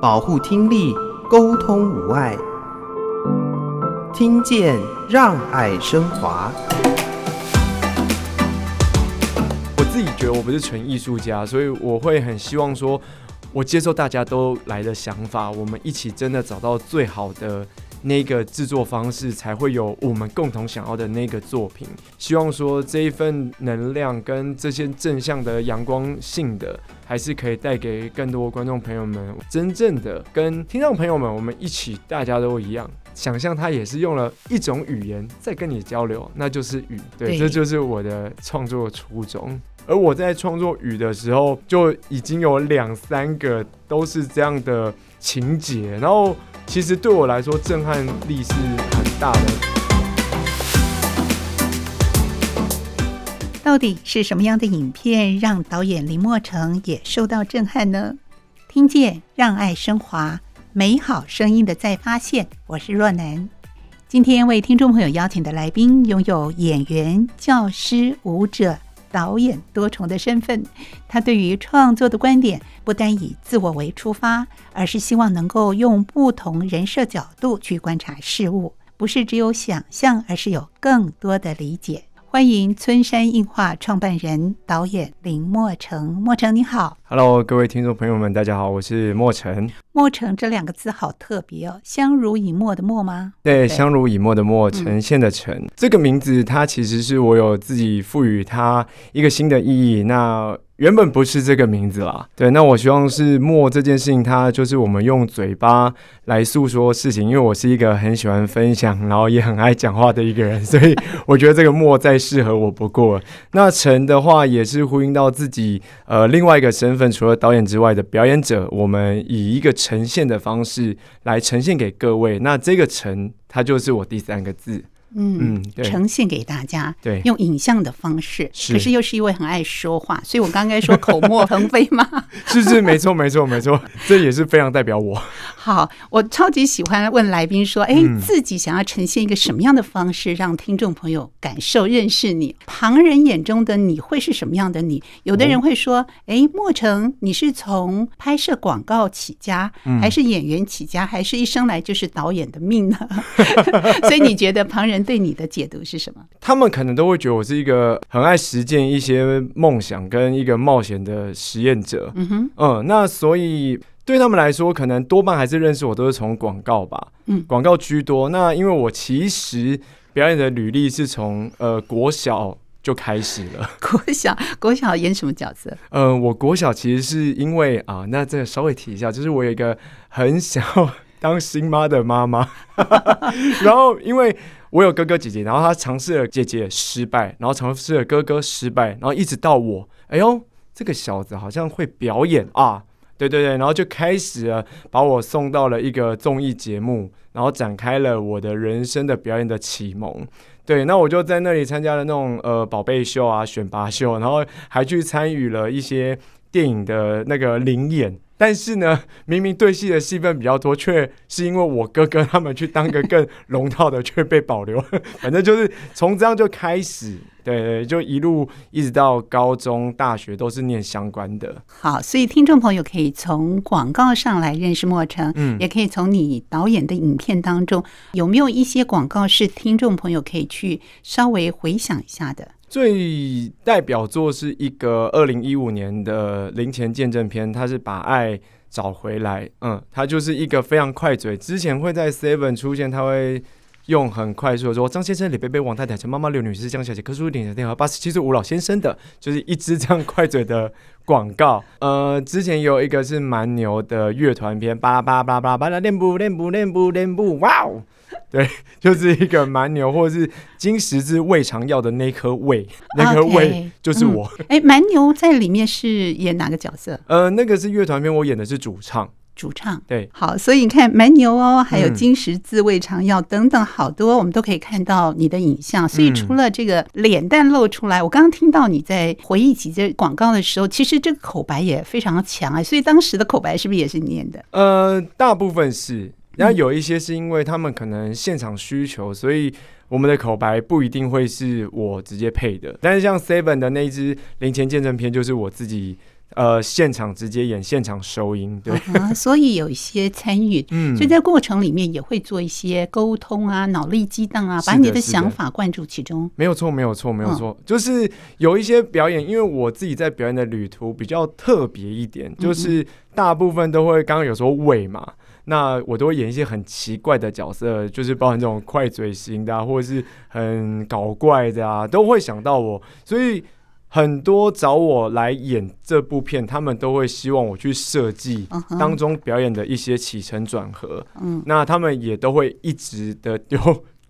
保护听力，沟通无碍，听见让爱升华。我自己觉得我不是纯艺术家，所以我会很希望说，我接受大家都来的想法，我们一起真的找到最好的。那个制作方式才会有我们共同想要的那个作品。希望说这一份能量跟这些正向的阳光性的，还是可以带给更多观众朋友们，真正的跟听众朋友们，我们一起，大家都一样，想象他也是用了一种语言在跟你交流，那就是语。对，对这就是我的创作初衷。而我在创作语的时候，就已经有两三个都是这样的情节，然后。其实对我来说，震撼力是很大的。到底是什么样的影片让导演林默诚也受到震撼呢？听见让爱升华，美好声音的再发现。我是若楠，今天为听众朋友邀请的来宾，拥有演员、教师、舞者。导演多重的身份，他对于创作的观点不单以自我为出发，而是希望能够用不同人设角度去观察事物，不是只有想象，而是有更多的理解。欢迎村山映画创办人、导演林墨成。墨成你好，Hello，各位听众朋友们，大家好，我是墨成。墨成这两个字好特别哦，相濡以沫的沫吗？对，对相濡以沫的沫，呈现的呈。嗯、这个名字它其实是我有自己赋予它一个新的意义。那原本不是这个名字啦，对，那我希望是默这件事情，它就是我们用嘴巴来诉说事情，因为我是一个很喜欢分享，然后也很爱讲话的一个人，所以我觉得这个默再适合我不过。那陈的话也是呼应到自己呃另外一个身份，除了导演之外的表演者，我们以一个呈现的方式来呈现给各位。那这个陈，它就是我第三个字。嗯，呈现给大家，对，用影像的方式，是，可是又是一位很爱说话，所以我刚刚说口沫横飞吗？是是，没错没错没错，这也是非常代表我。好，我超级喜欢问来宾说，哎，自己想要呈现一个什么样的方式，让听众朋友感受认识你？旁人眼中的你会是什么样的你？有的人会说，哎，莫成，你是从拍摄广告起家，还是演员起家，还是一生来就是导演的命呢？所以你觉得旁人？对你的解读是什么？他们可能都会觉得我是一个很爱实践一些梦想跟一个冒险的实验者。嗯哼，嗯，那所以对他们来说，可能多半还是认识我都是从广告吧，嗯，广告居多。那因为我其实表演的履历是从呃国小就开始了。国小，国小演什么角色？呃，我国小其实是因为啊，那这个稍微提一下，就是我有一个很想当新妈的妈妈，然后因为。我有哥哥姐姐，然后他尝试了姐姐失败，然后尝试了哥哥失败，然后一直到我，哎呦，这个小子好像会表演啊！对对对，然后就开始了把我送到了一个综艺节目，然后展开了我的人生的表演的启蒙。对，那我就在那里参加了那种呃宝贝秀啊、选拔秀，然后还去参与了一些电影的那个临演。但是呢，明明对戏的戏份比较多，却是因为我哥哥他们去当个更龙套的，却被保留。反正就是从这样就开始，对，就一路一直到高中、大学都是念相关的。好，所以听众朋友可以从广告上来认识莫成，嗯，也可以从你导演的影片当中，有没有一些广告是听众朋友可以去稍微回想一下的？最代表作是一个二零一五年的零钱见证片，它是把爱找回来。嗯，它就是一个非常快嘴，之前会在 Seven 出现，他会用很快速的说：“张先生、李贝贝、王太太、陈妈妈、刘女士、江小姐、柯叔点的电话，八十七岁吴老先生的，就是一支这样快嘴的广告。”呃，之前有一个是蛮牛的乐团片，巴拉巴拉巴拉巴拉巴拉练步练步练步练步，哇哦！对，就是一个蛮牛，或者是金十字胃肠药的那颗胃，那颗胃就是我。哎、蛮、欸、牛在里面是演哪个角色？呃，那个是乐团片，我演的是主唱。主唱对，好，所以你看蛮牛哦，还有金石字胃肠药等等，好多我们都可以看到你的影像。所以除了这个脸蛋露出来，我刚刚听到你在回忆起这广告的时候，其实这个口白也非常强啊。所以当时的口白是不是也是你念的？呃，大部分是。然后有一些是因为他们可能现场需求，所以我们的口白不一定会是我直接配的。但是像 Seven 的那一支零钱见证片，就是我自己呃，现场直接演，现场收音，对，啊，所以有一些参与，嗯，所以在过程里面也会做一些沟通啊，脑力激荡啊，把你的想法灌注其中。没有错，没有错，没有错，就是有一些表演，因为我自己在表演的旅途比较特别一点，就是大部分都会刚刚有说尾嘛，那我都会演一些很奇怪的角色，就是包含这种快嘴型的啊，或者是很搞怪的啊，都会想到我，所以。很多找我来演这部片，他们都会希望我去设计当中表演的一些起承转合。嗯，那他们也都会一直的丢。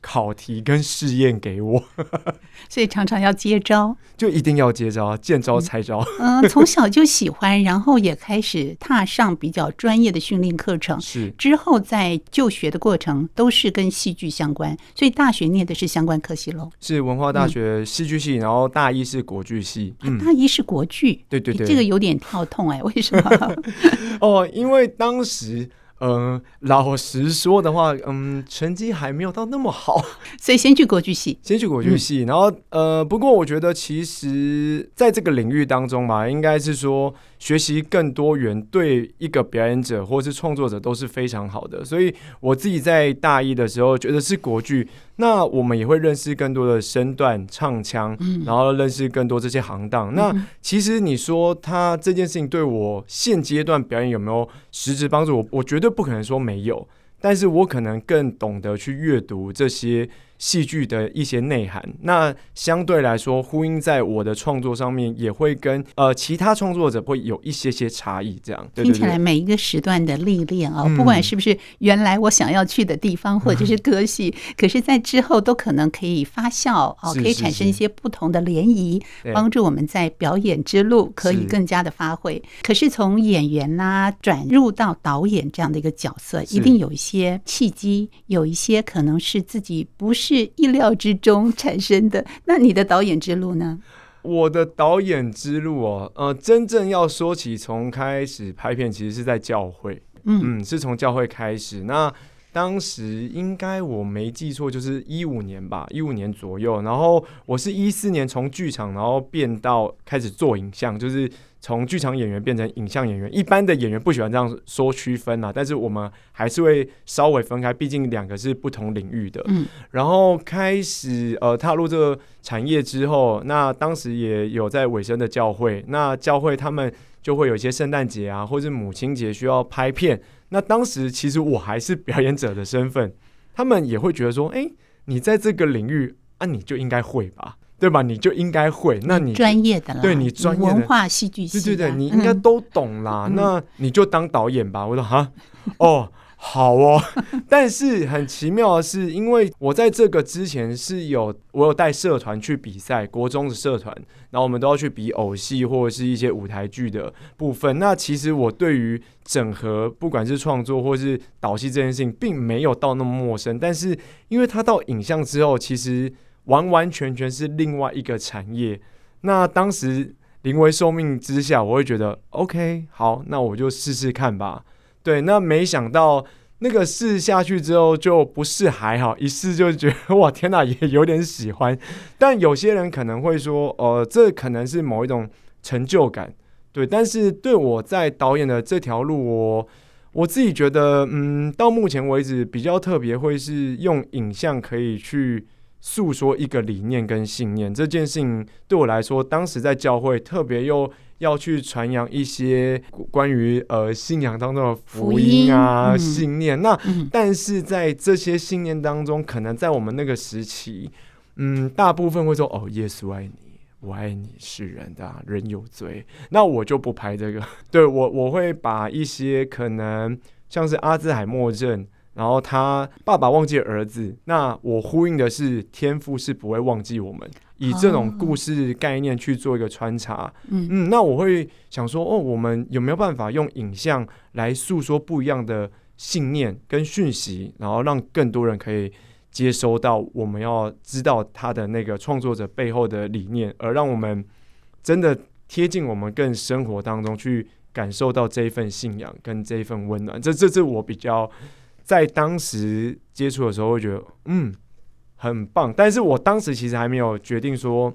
考题跟试验给我，所以常常要接招，就一定要接招，见招拆招。嗯，从小就喜欢，然后也开始踏上比较专业的训练课程。是之后在就学的过程都是跟戏剧相关，所以大学念的是相关科系喽。是文化大学戏剧系，然后大一是国剧系。嗯，大一是国剧，对对对，这个有点跳痛哎，为什么？哦，因为当时。嗯，老实说的话，嗯，成绩还没有到那么好，所以先去国剧系，先去国剧系，然后呃，不过我觉得其实在这个领域当中嘛，应该是说。学习更多元，对一个表演者或是创作者都是非常好的。所以我自己在大一的时候觉得是国剧，那我们也会认识更多的身段、唱腔，然后认识更多这些行当。那其实你说他这件事情对我现阶段表演有没有实质帮助？我我绝对不可能说没有，但是我可能更懂得去阅读这些。戏剧的一些内涵，那相对来说呼应在我的创作上面，也会跟呃其他创作者会有一些些差异。这样听起来每一个时段的历练啊，不管是不是原来我想要去的地方，或者是歌戏，嗯、可是，在之后都可能可以发酵哦，可以产生一些不同的涟漪，帮助我们在表演之路可以更加的发挥。是可是从演员呐、啊、转入到导演这样的一个角色，一定有一些契机，有一些可能是自己不是。是意料之中产生的。那你的导演之路呢？我的导演之路哦，呃，真正要说起从开始拍片，其实是在教会，嗯，嗯，是从教会开始。那当时应该我没记错，就是一五年吧，一五年左右。然后我是一四年从剧场，然后变到开始做影像，就是。从剧场演员变成影像演员，一般的演员不喜欢这样说区分啊，但是我们还是会稍微分开，毕竟两个是不同领域的。嗯，然后开始呃踏入这个产业之后，那当时也有在尾声的教会，那教会他们就会有一些圣诞节啊，或是母亲节需要拍片，那当时其实我还是表演者的身份，他们也会觉得说，哎，你在这个领域啊，你就应该会吧。对吧？你就应该会，那你专业的啦，对你专业文化戏剧系，对对对，你应该都懂啦。嗯、那你就当导演吧。我说哈，哦，好哦。但是很奇妙的是，因为我在这个之前是有我有带社团去比赛，国中的社团，然后我们都要去比偶戏或者是一些舞台剧的部分。那其实我对于整合，不管是创作或是导戏这件事情，并没有到那么陌生。但是因为他到影像之后，其实。完完全全是另外一个产业。那当时临危受命之下，我会觉得 OK，好，那我就试试看吧。对，那没想到那个试下去之后就不是还好，一试就觉得 哇，天哪，也有点喜欢。但有些人可能会说，呃，这可能是某一种成就感。对，但是对我在导演的这条路，我我自己觉得，嗯，到目前为止比较特别，会是用影像可以去。诉说一个理念跟信念这件事情，对我来说，当时在教会特别又要去传扬一些关于呃信仰当中的福音啊、嗯、信念。那、嗯、但是在这些信念当中，可能在我们那个时期，嗯，大部分会说：“哦，耶稣爱你，我爱你，是人的、啊、人有罪。”那我就不拍这个。对我，我会把一些可能像是阿兹海默症。然后他爸爸忘记了儿子，那我呼应的是天赋是不会忘记我们，以这种故事概念去做一个穿插。嗯嗯，那我会想说，哦，我们有没有办法用影像来诉说不一样的信念跟讯息，然后让更多人可以接收到我们要知道他的那个创作者背后的理念，而让我们真的贴近我们更生活当中去感受到这一份信仰跟这一份温暖。这这是我比较。在当时接触的时候，会觉得嗯很棒，但是我当时其实还没有决定说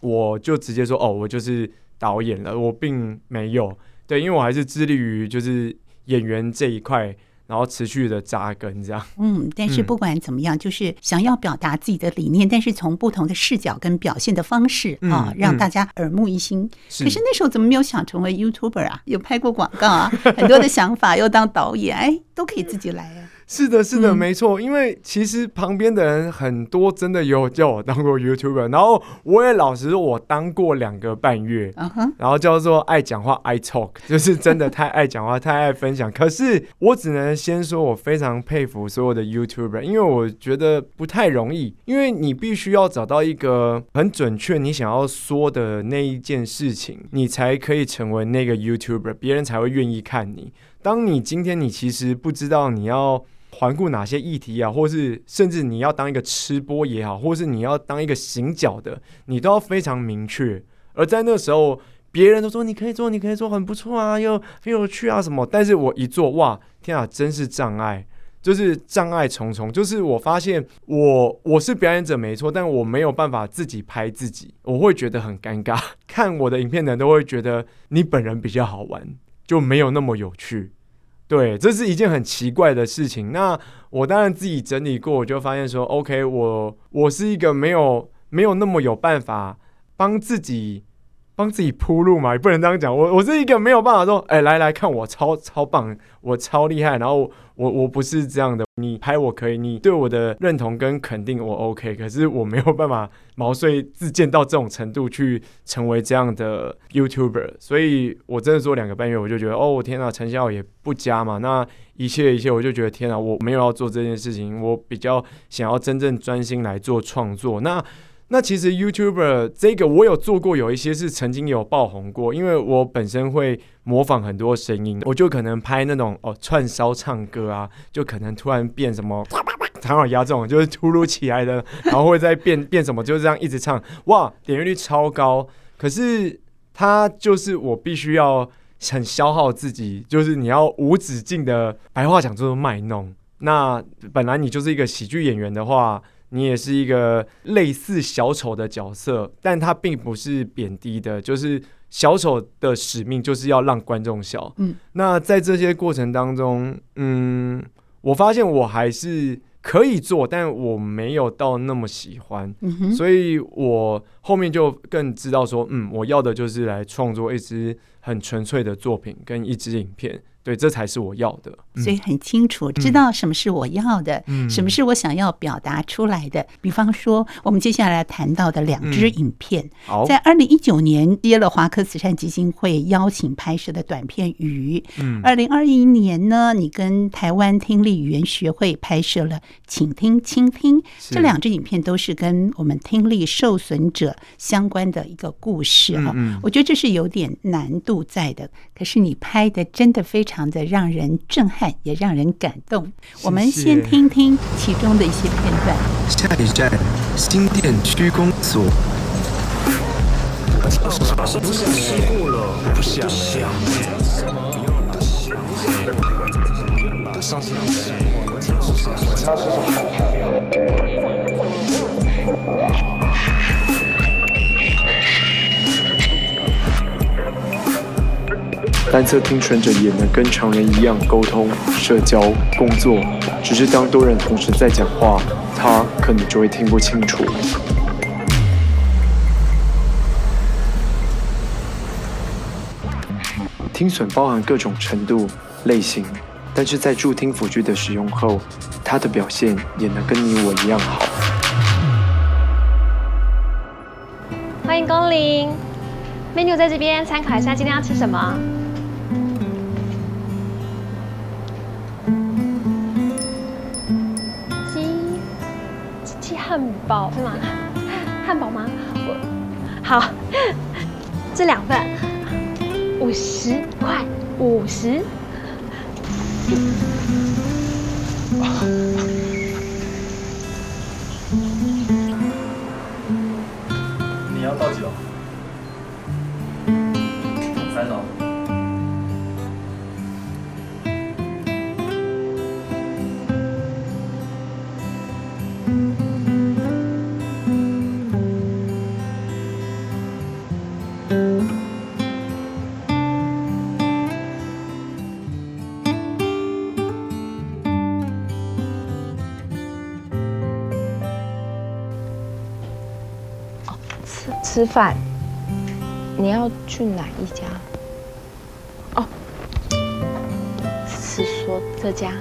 我就直接说哦，我就是导演了，我并没有对，因为我还是致力于就是演员这一块。然后持续的扎根，这样。嗯，但是不管怎么样，嗯、就是想要表达自己的理念，但是从不同的视角跟表现的方式啊、嗯，让大家耳目一新。是。可是那时候怎么没有想成为 YouTuber 啊？有拍过广告啊，很多的想法，又当导演，哎，都可以自己来啊。是的，是的，没错。因为其实旁边的人很多，真的有叫我当过 YouTuber，然后我也老实说，我当过两个半月，然后叫做爱讲话，I talk，就是真的太爱讲话，太爱分享。可是我只能先说，我非常佩服所有的 YouTuber，因为我觉得不太容易，因为你必须要找到一个很准确你想要说的那一件事情，你才可以成为那个 YouTuber，别人才会愿意看你。当你今天你其实不知道你要。环顾哪些议题啊，或是甚至你要当一个吃播也好，或是你要当一个行脚的，你都要非常明确。而在那时候，别人都说你可以做，你可以做，很不错啊，又很有趣啊什么。但是我一做，哇，天啊，真是障碍，就是障碍重重。就是我发现我我是表演者没错，但我没有办法自己拍自己，我会觉得很尴尬。看我的影片的人都会觉得你本人比较好玩，就没有那么有趣。对，这是一件很奇怪的事情。那我当然自己整理过，我就发现说，OK，我我是一个没有没有那么有办法帮自己帮自己铺路嘛，也不能这样讲。我我是一个没有办法说，哎，来来看我超超棒，我超厉害，然后。我我不是这样的，你拍我可以，你对我的认同跟肯定我 OK，可是我没有办法毛遂自荐到这种程度去成为这样的 YouTuber，所以我真的做两个半月，我就觉得哦，我天哪，成效也不佳嘛，那一切一切，我就觉得天哪，我没有要做这件事情，我比较想要真正专心来做创作，那。那其实 YouTuber 这个我有做过，有一些是曾经有爆红过，因为我本身会模仿很多声音，我就可能拍那种哦串烧唱歌啊，就可能突然变什么 唐老鸭这种，就是突如其来的，然后会再变变什么，就是这样一直唱，哇，点击率超高。可是它就是我必须要很消耗自己，就是你要无止境的白话讲就是卖弄。那本来你就是一个喜剧演员的话。你也是一个类似小丑的角色，但他并不是贬低的，就是小丑的使命就是要让观众笑。嗯，那在这些过程当中，嗯，我发现我还是可以做，但我没有到那么喜欢，嗯，所以我后面就更知道说，嗯，我要的就是来创作一支很纯粹的作品跟一支影片。对，这才是我要的，所以很清楚知道什么是我要的，嗯，什么是我想要表达出来的。比方说，我们接下来谈到的两支影片，嗯，在二零一九年接了华科慈善基金会邀请拍摄的短片《鱼》，嗯，二零二一年呢，你跟台湾听力语言学会拍摄了《请听倾听》，这两支影片都是跟我们听力受损者相关的一个故事哈，嗯嗯，我觉得这是有点难度在的，可是你拍的真的非常。的让人震撼，也让人感动。谢谢。我们先听听其中的一些片段。下一站，新店区公所。不是吃过了，不想。单侧听损者也能跟常人一样沟通、社交、工作，只是当多人同时在讲话，他可能就会听不清楚。听损包含各种程度、类型，但是在助听辅具的使用后，他的表现也能跟你我一样好。欢迎光临，menu 在这边，参考一下今天要吃什么。包是吗？汉堡吗？我好，这两份五十块，五十。你要倒几吃饭，你要去哪一家？哦，是说这家。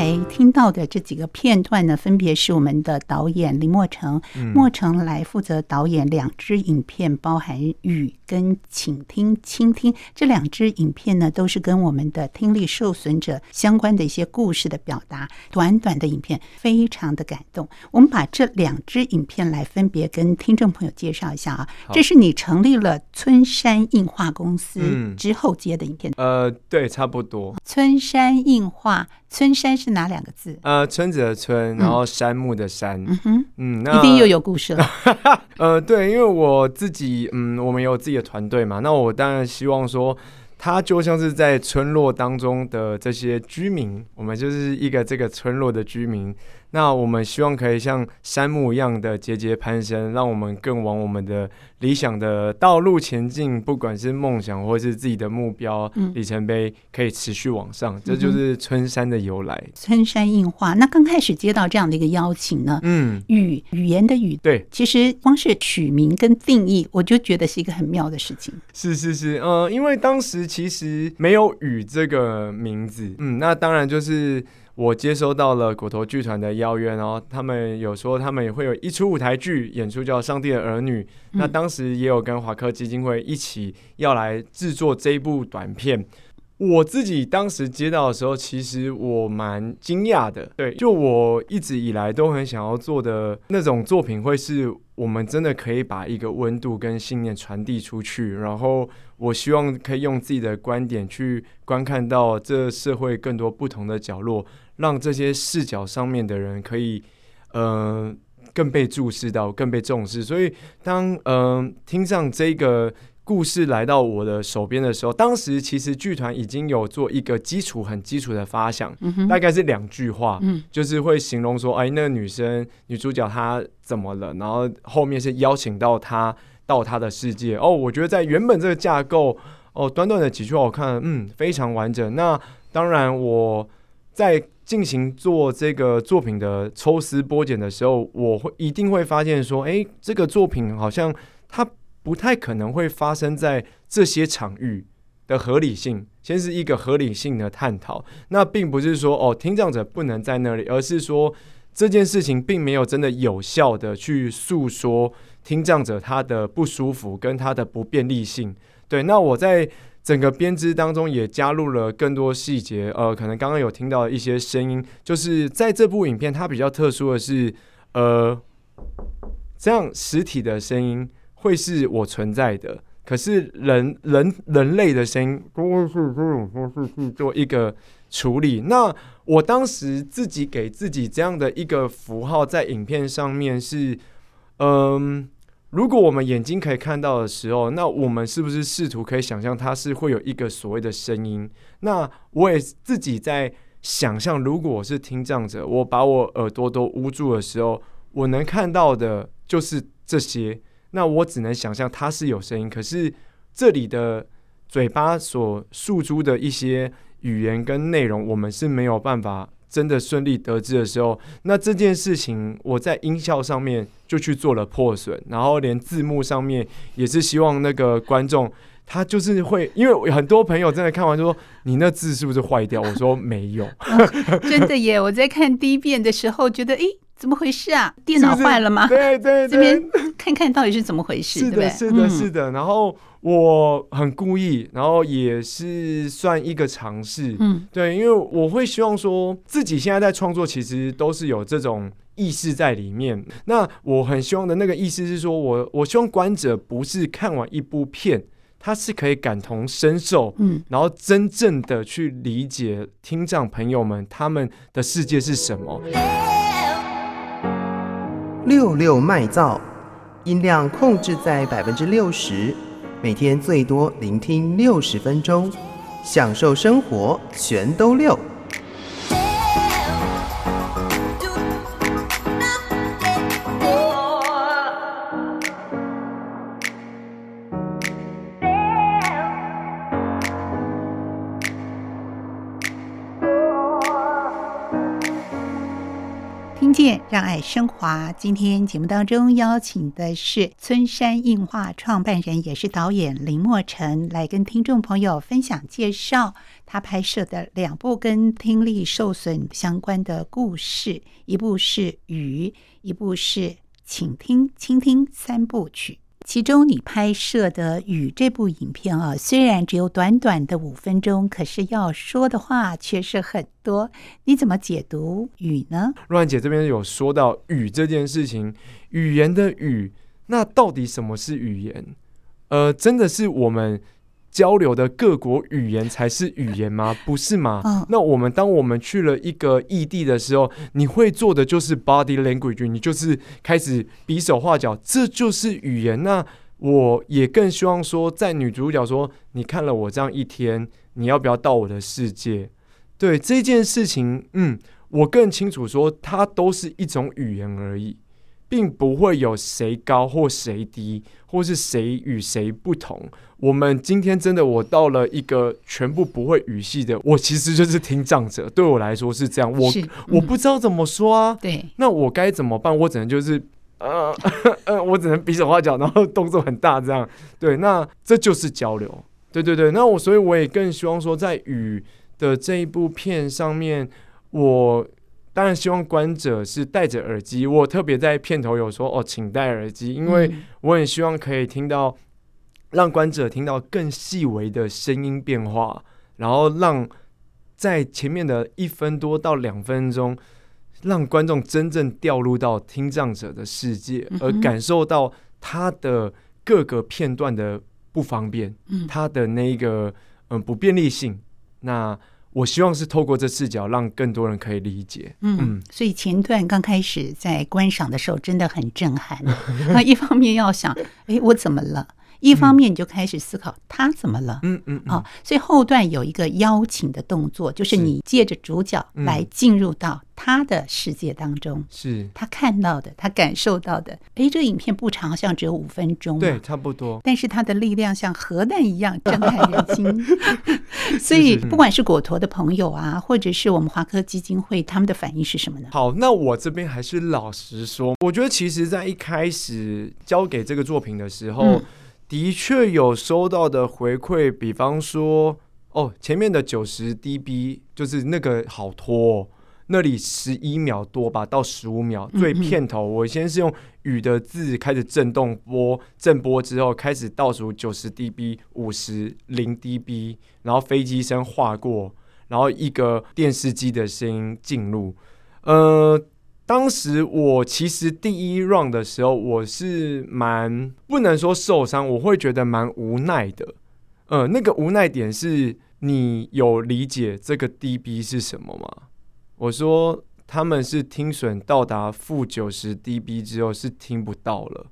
才听到的这几个片段呢，分别是我们的导演林莫成，莫成来负责导演两支影片，包含《雨》跟《倾听倾听》这两支影片呢，都是跟我们的听力受损者相关的一些故事的表达。短短的影片非常的感动。我们把这两支影片来分别跟听众朋友介绍一下啊。这是你成立了村山映画公司之后接的影片。呃，对，差不多。村山映画。村山是哪两个字？呃，村子的村，然后山木的山。嗯哼，嗯，那一定又有故事了。呃，对，因为我自己，嗯，我们有自己的团队嘛，那我当然希望说，他就像是在村落当中的这些居民，我们就是一个这个村落的居民。那我们希望可以像山木一样的节节攀升，让我们更往我们的理想的道路前进。不管是梦想或是自己的目标里程碑，可以持续往上。这就是春山的由来。春山映画。那刚开始接到这样的一个邀请呢？嗯，语语言的语，对，其实光是取名跟定义，我就觉得是一个很妙的事情。是是是，呃，因为当时其实没有“雨”这个名字。嗯，那当然就是。我接收到了骨头剧团的邀约，然后他们有说他们也会有一出舞台剧演出叫《上帝的儿女》，那当时也有跟华科基金会一起要来制作这一部短片。我自己当时接到的时候，其实我蛮惊讶的。对，就我一直以来都很想要做的那种作品，会是我们真的可以把一个温度跟信念传递出去。然后，我希望可以用自己的观点去观看到这社会更多不同的角落，让这些视角上面的人可以，呃，更被注视到，更被重视。所以当，嗯呃听上这个。故事来到我的手边的时候，当时其实剧团已经有做一个基础很基础的发想，嗯、大概是两句话，嗯，就是会形容说，哎，那个女生女主角她怎么了？然后后面是邀请到她到她的世界。哦，我觉得在原本这个架构，哦，短短的几句话，我看，嗯，非常完整。那当然，我在进行做这个作品的抽丝剥茧的时候，我会一定会发现说，哎，这个作品好像它。不太可能会发生在这些场域的合理性，先是一个合理性的探讨。那并不是说哦，听障者不能在那里，而是说这件事情并没有真的有效的去诉说听障者他的不舒服跟他的不便利性。对，那我在整个编织当中也加入了更多细节。呃，可能刚刚有听到一些声音，就是在这部影片它比较特殊的是，呃，这样实体的声音。会是我存在的，可是人人人类的声音都是这种方式去做一个处理。那我当时自己给自己这样的一个符号在影片上面是，嗯，如果我们眼睛可以看到的时候，那我们是不是试图可以想象它是会有一个所谓的声音？那我也自己在想象，如果我是听障者，我把我耳朵都捂住的时候，我能看到的就是这些。那我只能想象它是有声音，可是这里的嘴巴所诉诸的一些语言跟内容，我们是没有办法真的顺利得知的时候，那这件事情我在音效上面就去做了破损，然后连字幕上面也是希望那个观众他就是会，因为很多朋友真的看完就说，你那字是不是坏掉？我说没有，哦，真的耶！我在看第一遍的时候觉得，诶。怎么回事啊？电脑坏了吗？是 是对对对，这边看看到底是怎么回事？是的，是的，是的。然后我很故意，然后也是算一个尝试。嗯，对，因为我会希望说自己现在在创作，其实都是有这种意识在里面。那我很希望的那个意思是说，我我希望观者不是看完一部片，他是可以感同身受，嗯，然后真正的去理解听障朋友们他们的世界是什么。六六麦噪，音量控制在百分之六十，每天最多聆听六十分钟，享受生活全都六。让爱升华。今天节目当中邀请的是村山映画创办人，也是导演林墨晨，来跟听众朋友分享介绍他拍摄的两部跟听力受损相关的故事，一部是《雨》，一部是《请听倾听三部曲》。其中，你拍摄的《雨》这部影片啊，虽然只有短短的五分钟，可是要说的话却是很多。你怎么解读《雨》呢？若兰姐这边有说到“雨”这件事情，语言的“语”，那到底什么是语言？呃，真的是我们。交流的各国语言才是语言吗？不是吗？嗯、那我们当我们去了一个异地的时候，你会做的就是 body language，你就是开始比手画脚，这就是语言。那我也更希望说，在女主角说：“你看了我这样一天，你要不要到我的世界？”对这件事情，嗯，我更清楚说，它都是一种语言而已。并不会有谁高或谁低，或是谁与谁不同。我们今天真的，我到了一个全部不会语系的，我其实就是听障者。对我来说是这样，我、嗯、我不知道怎么说啊。对，那我该怎么办？我只能就是呃呃，我只能比手画脚，然后动作很大这样。对，那这就是交流。对对对，那我所以我也更希望说，在雨的这一部片上面，我。当然希望观者是戴着耳机。我特别在片头有说哦，请戴耳机，因为我很希望可以听到，让观者听到更细微的声音变化，然后让在前面的一分多到两分钟，让观众真正掉入到听障者的世界，而感受到他的各个片段的不方便，他的那个嗯不便利性。那我希望是透过这视角，让更多人可以理解。嗯，嗯，所以前段刚开始在观赏的时候，真的很震撼。那 一方面要想，哎，我怎么了？一方面你就开始思考他怎么了，嗯嗯，啊，所以后段有一个邀请的动作，就是你借着主角来进入到他的世界当中，是他看到的，他感受到的。哎，这个影片不长，好像只有五分钟，对，差不多。但是它的力量像核弹一样震撼人心。所以不管是果陀的朋友啊，或者是我们华科基金会，他们的反应是什么呢？好，那我这边还是老实说，我觉得其实在一开始交给这个作品的时候。嗯的确有收到的回馈，比方说，哦，前面的九十 dB 就是那个好拖，那里十一秒多吧，到十五秒。最片头，我先是用雨的字开始震动播，震播之后开始倒数九十 dB、五十、零 dB，然后飞机声划过，然后一个电视机的声音进入，呃。当时我其实第一 round 的时候，我是蛮不能说受伤，我会觉得蛮无奈的。呃，那个无奈点是你有理解这个 dB 是什么吗？我说他们是听损到达负九十 dB 之后是听不到了，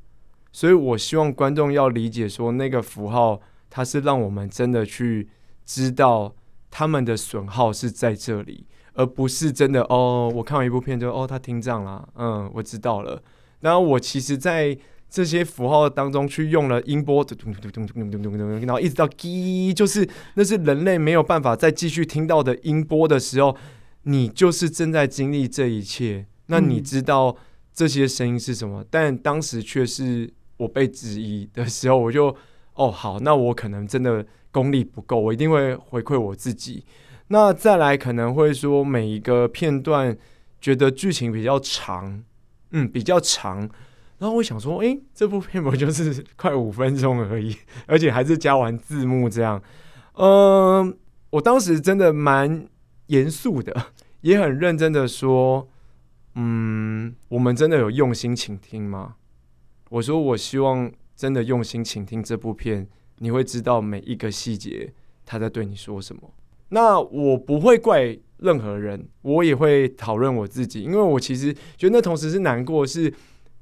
所以我希望观众要理解说那个符号，它是让我们真的去知道他们的损耗是在这里。而不是真的哦，我看完一部片就哦，他听障了，嗯，我知道了。然后我其实，在这些符号当中去用了音波，咚咚咚咚咚咚咚，然后一直到滴，就是那是人类没有办法再继续听到的音波的时候，你就是正在经历这一切。那你知道这些声音是什么？但当时却是我被质疑的时候，我就哦，好，那我可能真的功力不够，我一定会回馈我自己。那再来可能会说每一个片段觉得剧情比较长，嗯，比较长。然后我想说，诶，这部片不就是快五分钟而已，而且还是加完字幕这样。嗯，我当时真的蛮严肃的，也很认真的说，嗯，我们真的有用心倾听吗？我说，我希望真的用心倾听这部片，你会知道每一个细节他在对你说什么。那我不会怪任何人，我也会讨论我自己，因为我其实觉得那同时是难过，是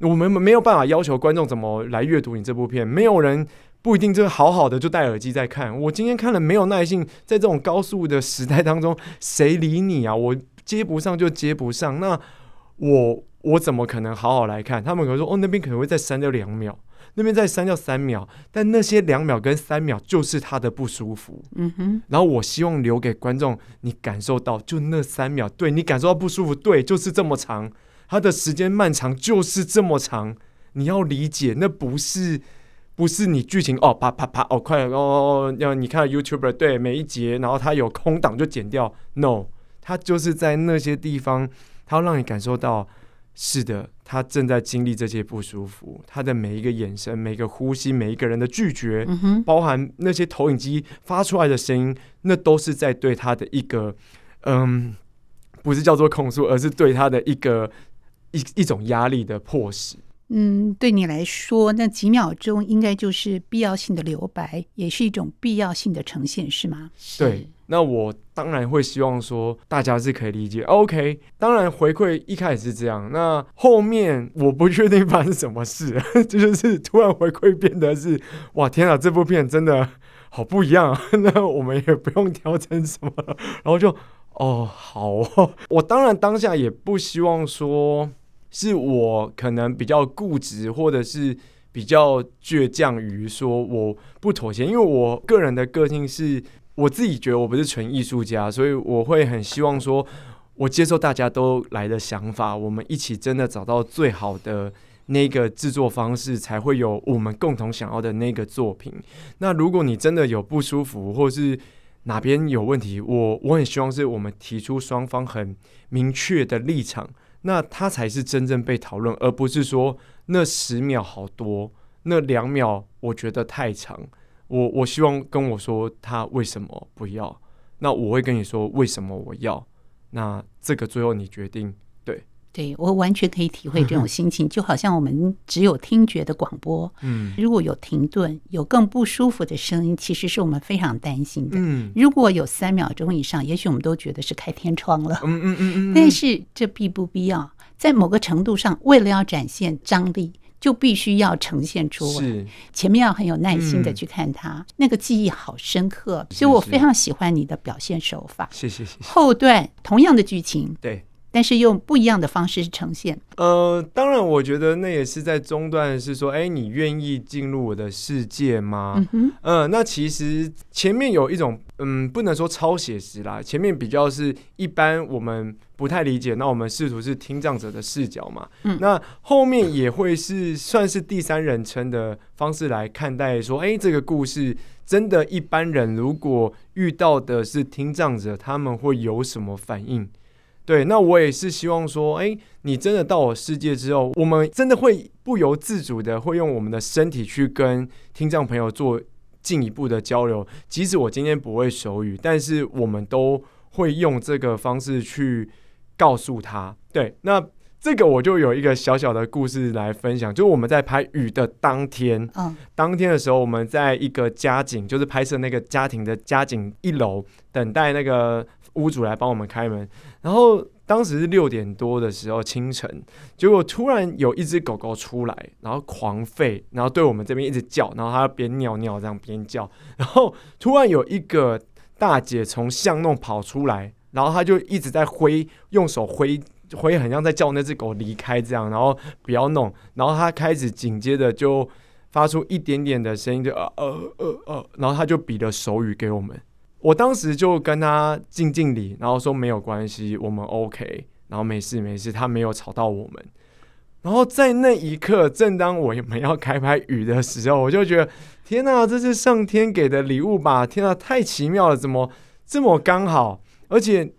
我们没有办法要求观众怎么来阅读你这部片，没有人不一定就好好的就戴耳机在看。我今天看了没有耐性，在这种高速的时代当中，谁理你啊？我接不上就接不上，那我我怎么可能好好来看？他们可能说哦，那边可能会再删掉两秒。那边再删掉三秒，但那些两秒跟三秒就是他的不舒服。嗯哼。然后我希望留给观众，你感受到就那三秒，对你感受到不舒服，对，就是这么长。它的时间漫长就是这么长。你要理解，那不是不是你剧情哦，啪啪啪哦，快哦，要你看 YouTuber 对每一节，然后他有空档就剪掉。No，他就是在那些地方，他要让你感受到，是的，他正在经历这些不舒服。他的每一个眼神、每一个呼吸、每一个人的拒绝，嗯哼，包含那些投影机发出来的声音，那都是在对他的一个，嗯，不是叫做控诉，而是对他的一个一一种压力的迫使。嗯，对你来说，那几秒钟应该就是必要性的留白，也是一种必要性的呈现，是吗？对，那我当然会希望说大家是可以理解。OK，当然回馈一开始是这样，那后面我不确定发生什么事，这 就是突然回馈变得是哇天啊，这部片真的好不一样，那我们也不用调整什么，然后就哦好哦，我当然当下也不希望说。是我可能比较固执，或者是比较倔强于说我不妥协，因为我个人的个性是，我自己觉得我不是纯艺术家，所以我会很希望说，我接受大家都来的想法，我们一起真的找到最好的那个制作方式，才会有我们共同想要的那个作品。那如果你真的有不舒服，或是哪边有问题，我我很希望是我们提出双方很明确的立场。那他才是真正被讨论，而不是说那十秒好多，那两秒我觉得太长。我我希望跟我说他为什么不要，那我会跟你说为什么我要。那这个最后你决定。对，对我完全可以体会这种心情，就好像我们只有听觉的广播，嗯，如果有停顿、有更不舒服的声音，其实是我们非常担心的。嗯，如果有三秒钟以上，也许我们都觉得是开天窗了。嗯嗯嗯嗯，但是这必不必要？在某个程度上，为了要展现张力，就必须要呈现出来。是，前面要很有耐心的去看它，那个记忆好深刻，所以我非常喜欢你的表现手法。谢谢谢谢。后段同样的剧情，对。但是用不一样的方式呈现。呃，当然，我觉得那也是在中段，是说，哎，你愿意进入我的世界吗？嗯哼，呃，那其实前面有一种，嗯，不能说超写实啦，前面比较是一般我们不太理解，那我们试图是听障者的视角嘛。嗯，那后面也会是算是第三人称的方式来看待，说，哎，这个故事真的，一般人如果遇到的是听障者，他们会有什么反应？对，那我也是希望说，哎，你真的到我世界之后，我们真的会不由自主的会用我们的身体去跟听障朋友做进一步的交流。即使我今天不会手语，但是我们都会用这个方式去告诉他。对，那这个我就有一个小小的故事来分享，就是我们在拍雨的当天，嗯，当天的时候，我们在一个家景，就是拍摄那个家庭的家景一楼，等待那个。屋主来帮我们开门，然后当时是六点多的时候，清晨，结果突然有一只狗狗出来，然后狂吠，然后对我们这边一直叫，然后它边尿尿这样边叫，然后突然有一个大姐从巷弄跑出来，然后他就一直在挥，用手挥挥，很像在叫那只狗离开这样，然后不要弄，然后他开始紧接着就发出一点点的声音，就呃呃呃呃，然后他就比了手语给我们。我当时就跟他敬敬礼，然后说没有关系，我们 OK，然后没事没事，他没有吵到我们。然后在那一刻，正当我们要开拍雨的时候，我就觉得天哪，这是上天给的礼物吧？天哪，太奇妙了，怎么这么刚好？而且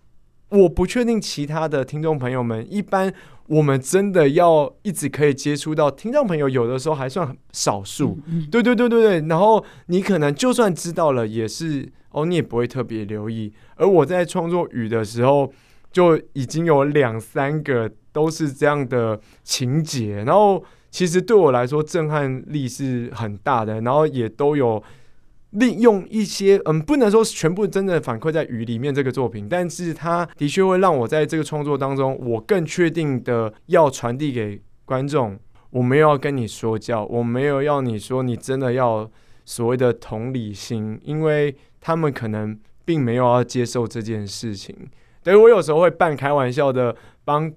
我不确定其他的听众朋友们，一般我们真的要一直可以接触到听众朋友，有的时候还算少数。对对对对对，然后你可能就算知道了，也是。哦，你也不会特别留意。而我在创作雨的时候，就已经有两三个都是这样的情节，然后其实对我来说震撼力是很大的。然后也都有利用一些，嗯，不能说全部真的反馈在雨里面这个作品，但是它的确会让我在这个创作当中，我更确定的要传递给观众，我没有要跟你说教，我没有要你说你真的要所谓的同理心，因为。他们可能并没有要接受这件事情，所以我有时候会半开玩笑的帮，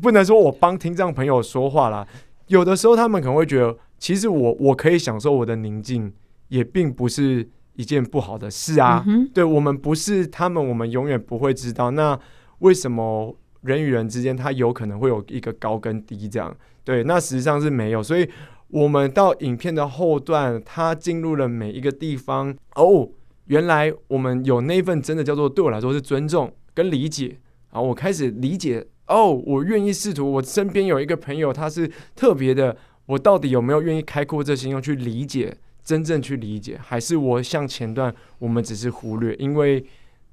不能说我帮听障朋友说话啦。有的时候他们可能会觉得，其实我我可以享受我的宁静，也并不是一件不好的事啊。嗯、对，我们不是他们，我们永远不会知道。那为什么人与人之间，他有可能会有一个高跟低这样。对，那实际上是没有，所以我们到影片的后段，他进入了每一个地方哦，原来我们有那份真的叫做对我来说是尊重跟理解。然后我开始理解哦，我愿意试图，我身边有一个朋友，他是特别的，我到底有没有愿意开阔这心胸去理解，真正去理解，还是我像前段我们只是忽略，因为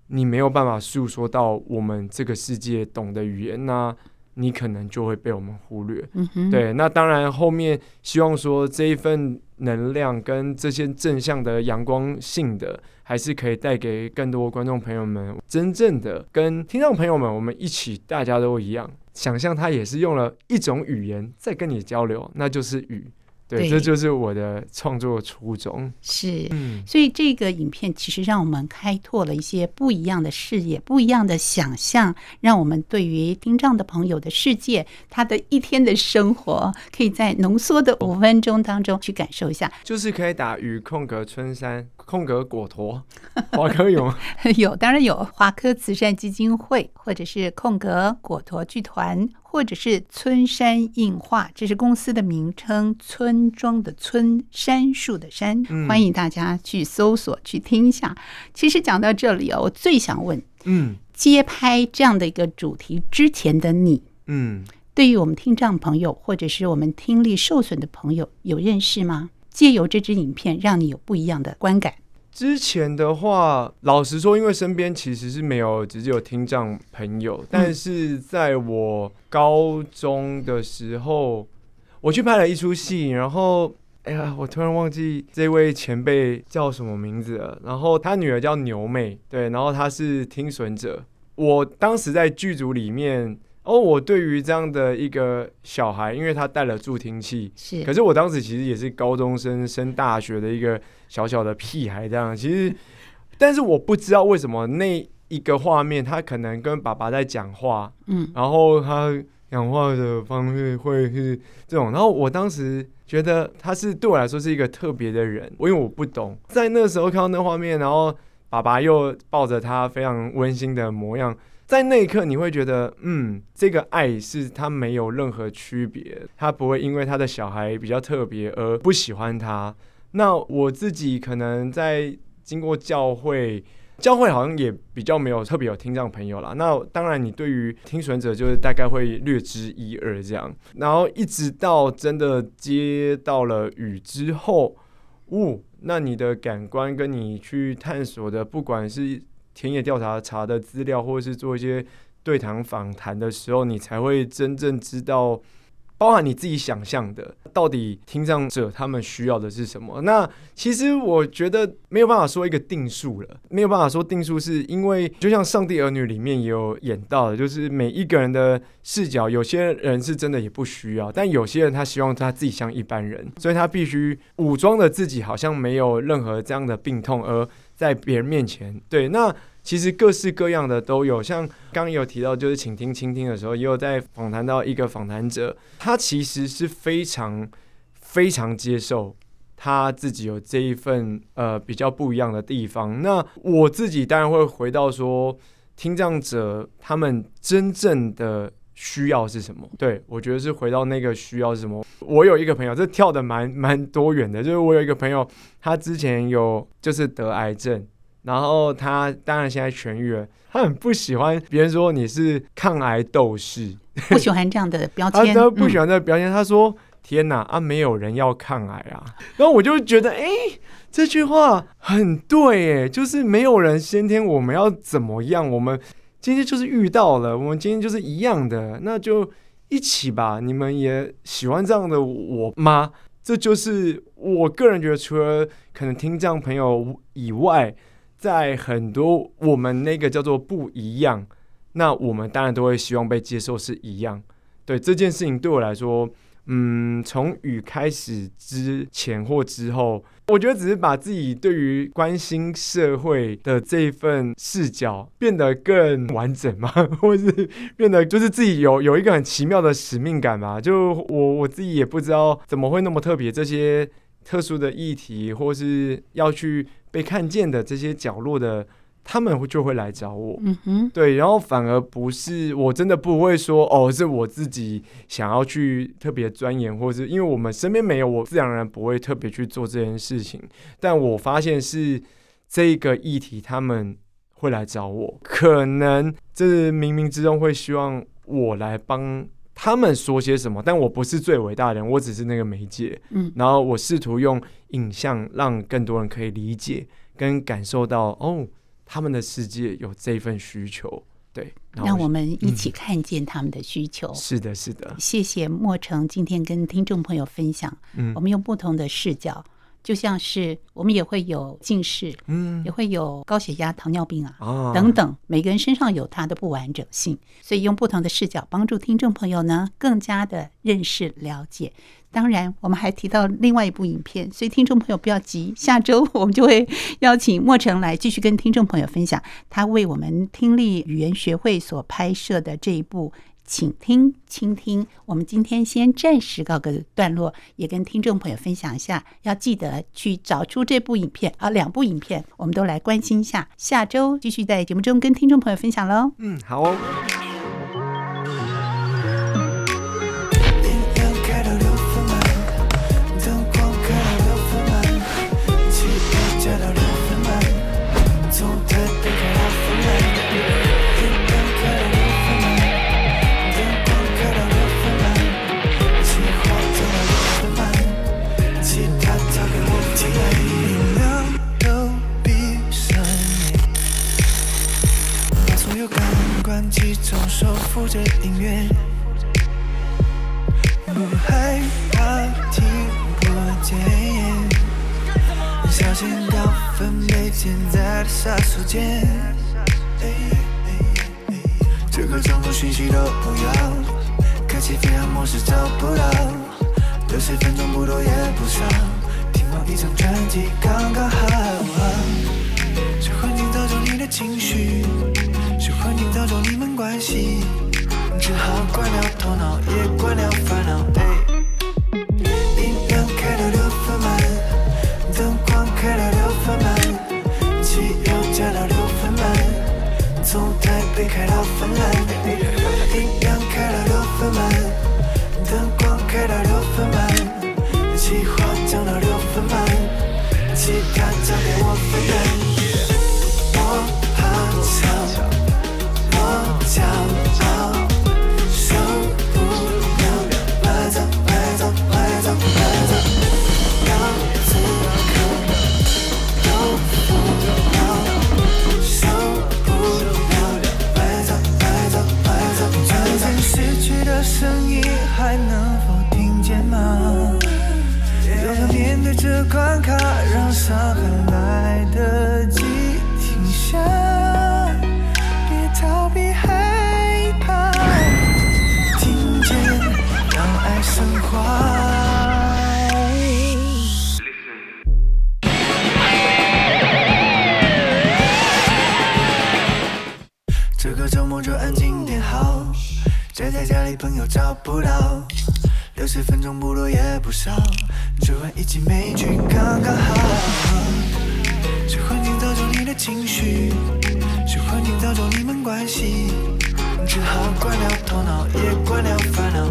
你没有办法诉说到我们这个世界懂的语言那。你可能就会被我们忽略，嗯哼，对。那当然，后面希望说这一份能量跟这些正向的阳光性的，还是可以带给更多观众朋友们，真正的跟听众朋友们，我们一起，大家都一样，想象他也是用了一种语言在跟你交流，那就是语。对，这就是我的创作初衷。是，所以这个影片其实让我们开拓了一些不一样的视野、不一样的想象，让我们对于听障的朋友的世界，他的一天的生活，可以在浓缩的五分钟当中去感受一下。就是可以打雨空格春山空格果陀，华科有吗？有，当然有。华科慈善基金会，或者是空格果陀剧团。或者是村山映画，这是公司的名称。村庄的村，杉树的杉，欢迎大家去搜索去听一下。其实讲到这里哦，我最想问，嗯，接拍这样的一个主题之前的你，嗯，对于我们听障朋友或者是我们听力受损的朋友有认识吗？借由这支影片，让你有不一样的观感。之前的话，老实说，因为身边其实是没有只是有听障朋友，但是在我高中的时候，我去拍了一出戏，然后，哎呀，我突然忘记这位前辈叫什么名字了。然后他女儿叫牛妹，对，然后他是听损者。我当时在剧组里面。哦，我对于这样的一个小孩，因为他带了助听器，是，可是我当时其实也是高中生升大学的一个小小的屁孩，这样，其实，但是我不知道为什么那一个画面，他可能跟爸爸在讲话，嗯，然后他讲话的方式会是这种，然后我当时觉得他是对我来说是一个特别的人，因为我不懂，在那个时候看到那画面，然后爸爸又抱着他非常温馨的模样。在那一刻，你会觉得，嗯，这个爱是他没有任何区别，他不会因为他的小孩比较特别而不喜欢他。那我自己可能在经过教会，教会好像也比较没有特别有听障朋友啦。那当然，你对于听损者就是大概会略知一二这样。然后一直到真的接到了雨之后，呜、哦，那你的感官跟你去探索的，不管是。田野调查查的资料，或者是做一些对谈访谈的时候，你才会真正知道，包含你自己想象的，到底听障者他们需要的是什么。那其实我觉得没有办法说一个定数了，没有办法说定数，是因为就像《上帝儿女》里面也有演到的，就是每一个人的视角，有些人是真的也不需要，但有些人他希望他自己像一般人，所以他必须武装的自己，好像没有任何这样的病痛而。在别人面前，对，那其实各式各样的都有，像刚有提到，就是请听倾听的时候，也有在访谈到一个访谈者，他其实是非常非常接受他自己有这一份呃比较不一样的地方。那我自己当然会回到说，听障者他们真正的需要是什么？对，我觉得是回到那个需要是什么。我有一个朋友，这跳得蛮蛮多远的，就是我有一个朋友，他之前有就是得癌症，然后他当然现在痊愈了，他很不喜欢别人说你是抗癌斗士，不喜欢这样的标签，他不喜欢这个标签，他说：“天哪，啊，没有人要抗癌啊！”然后我就觉得，哎，这句话很对，哎，就是没有人先天我们要怎么样，我们今天就是遇到了，我们今天就是一样的，那就。一起吧，你们也喜欢这样的我吗？这就是我个人觉得，除了可能听障朋友以外，在很多我们那个叫做不一样，那我们当然都会希望被接受是一样。对，这件事情对我来说。嗯，从雨开始之前或之后，我觉得只是把自己对于关心社会的这一份视角变得更完整嘛，或是变得就是自己有有一个很奇妙的使命感吧。就我我自己也不知道怎么会那么特别，这些特殊的议题或是要去被看见的这些角落的他们会就会来找我，嗯哼，对，然后反而不是我真的不会说哦，是我自己想要去特别钻研，或者是因为我们身边没有，我自然而然不会特别去做这件事情。但我发现是这个议题，他们会来找我，可能这冥冥之中会希望我来帮他们说些什么，但我不是最伟大的人，我只是那个媒介，嗯，然后我试图用影像让更多人可以理解跟感受到哦。他们的世界有这份需求，对，让我们一起看见他们的需求。嗯、是的，是的。谢谢莫成今天跟听众朋友分享，嗯，我们用不同的视角。就像是我们也会有近视，嗯，也会有高血压、糖尿病啊，哦等等，每个人身上有它的不完整性，所以用不同的视角帮助听众朋友呢更加的认识了解。当然，我们还提到另外一部影片，所以听众朋友不要急，下周我们就会邀请莫成来继续跟听众朋友分享他为我们听力语言学会所拍摄的这一部。请听，倾听。我们今天先暂时告个段落，也跟听众朋友分享一下，要记得去找出这部影片啊，两部影片，我们都来关心一下。下周继续在节目中跟听众朋友分享喽。嗯，好哦。双手扶着音乐，不害怕听不见，小心掉分贝现在的杀手锏。这个程度讯息都不要，开启黑暗模式找不到，六十分钟不多也不少，听完一张专辑刚刚好。这环境造就你的情绪。搞乱你们关系，只好关了头脑，也关了烦恼。一起每句刚刚好。是环境造就你的情绪是环境造就你们关系只好关掉头脑也关掉烦恼